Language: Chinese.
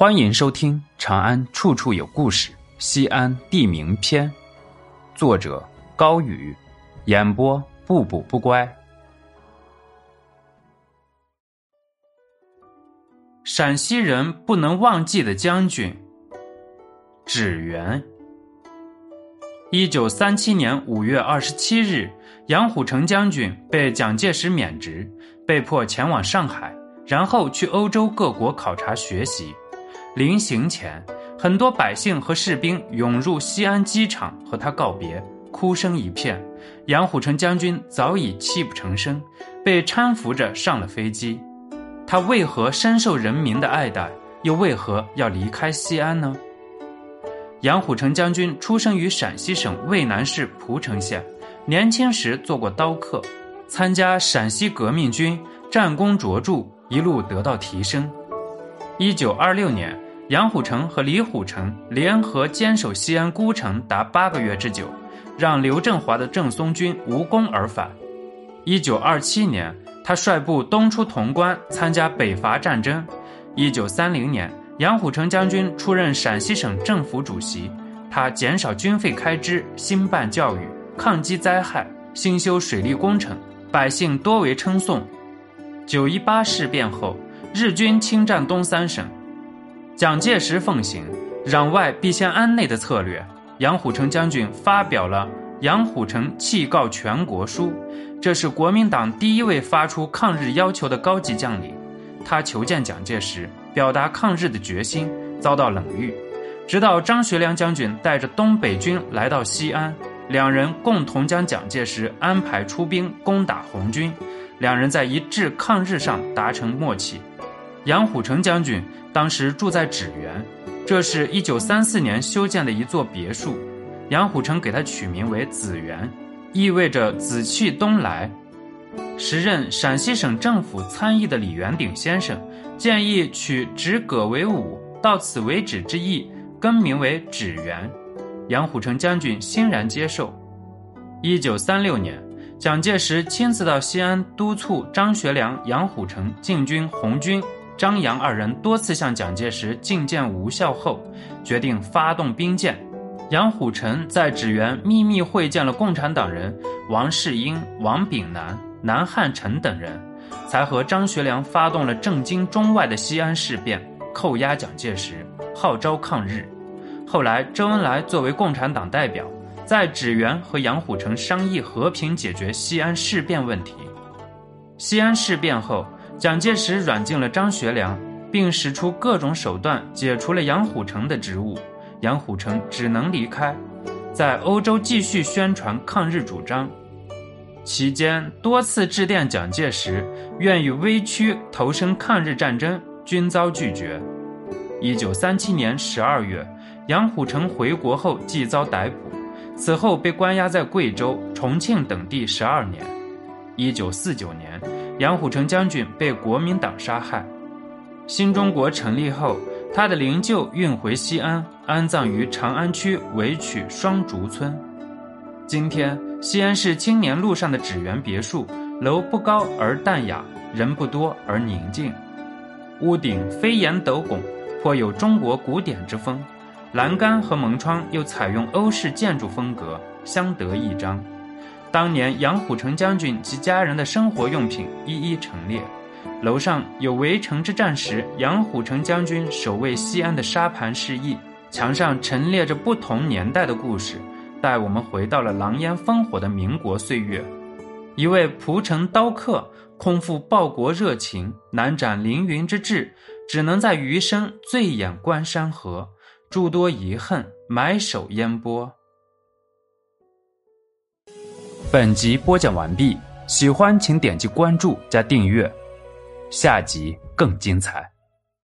欢迎收听《长安处处有故事·西安地名篇》，作者高宇，演播不补不乖。陕西人不能忘记的将军，芷元。一九三七年五月二十七日，杨虎城将军被蒋介石免职，被迫前往上海，然后去欧洲各国考察学习。临行前，很多百姓和士兵涌入西安机场和他告别，哭声一片。杨虎城将军早已泣不成声，被搀扶着上了飞机。他为何深受人民的爱戴，又为何要离开西安呢？杨虎城将军出生于陕西省渭南市蒲城县，年轻时做过刀客，参加陕西革命军，战功卓著，一路得到提升。一九二六年，杨虎城和李虎城联合坚守西安孤城达八个月之久，让刘振华的郑松军无功而返。一九二七年，他率部东出潼关参加北伐战争。一九三零年，杨虎城将军出任陕西省政府主席，他减少军费开支，兴办教育，抗击灾害，兴修水利工程，百姓多为称颂。九一八事变后。日军侵占东三省，蒋介石奉行“攘外必先安内”的策略。杨虎城将军发表了《杨虎城弃告全国书》，这是国民党第一位发出抗日要求的高级将领。他求见蒋介石，表达抗日的决心，遭到冷遇。直到张学良将军带着东北军来到西安，两人共同将蒋介石安排出兵攻打红军，两人在一致抗日上达成默契。杨虎城将军当时住在芷园，这是一九三四年修建的一座别墅。杨虎城给他取名为紫园，意味着紫气东来。时任陕西省政府参议的李元鼎先生建议取“止葛为武，到此为止”之意，更名为芷园。杨虎城将军欣然接受。一九三六年，蒋介石亲自到西安督促张学良、杨虎城进军红军。张杨二人多次向蒋介石进谏无效后，决定发动兵谏。杨虎城在芷园秘密会见了共产党人王世英、王炳南、南汉宸等人，才和张学良发动了震惊中外的西安事变，扣押蒋介石，号召抗日。后来，周恩来作为共产党代表，在芷园和杨虎城商议和平解决西安事变问题。西安事变后。蒋介石软禁了张学良，并使出各种手段解除了杨虎城的职务，杨虎城只能离开，在欧洲继续宣传抗日主张。期间多次致电蒋介石，愿与危区投身抗日战争，均遭拒绝。一九三七年十二月，杨虎城回国后即遭逮捕，此后被关押在贵州、重庆等地十二年。一九四九年。杨虎城将军被国民党杀害，新中国成立后，他的灵柩运回西安，安葬于长安区围曲双竹村。今天，西安市青年路上的芷园别墅，楼不高而淡雅，人不多而宁静，屋顶飞檐斗拱，颇有中国古典之风，栏杆和门窗又采用欧式建筑风格，相得益彰。当年杨虎城将军及家人的生活用品一一陈列，楼上有围城之战时杨虎城将军守卫西安的沙盘示意，墙上陈列着不同年代的故事，带我们回到了狼烟烽火的民国岁月。一位蒲城刀客空负报国热情，难展凌云之志，只能在余生醉眼观山河，诸多遗恨埋首烟波。本集播讲完毕，喜欢请点击关注加订阅，下集更精彩。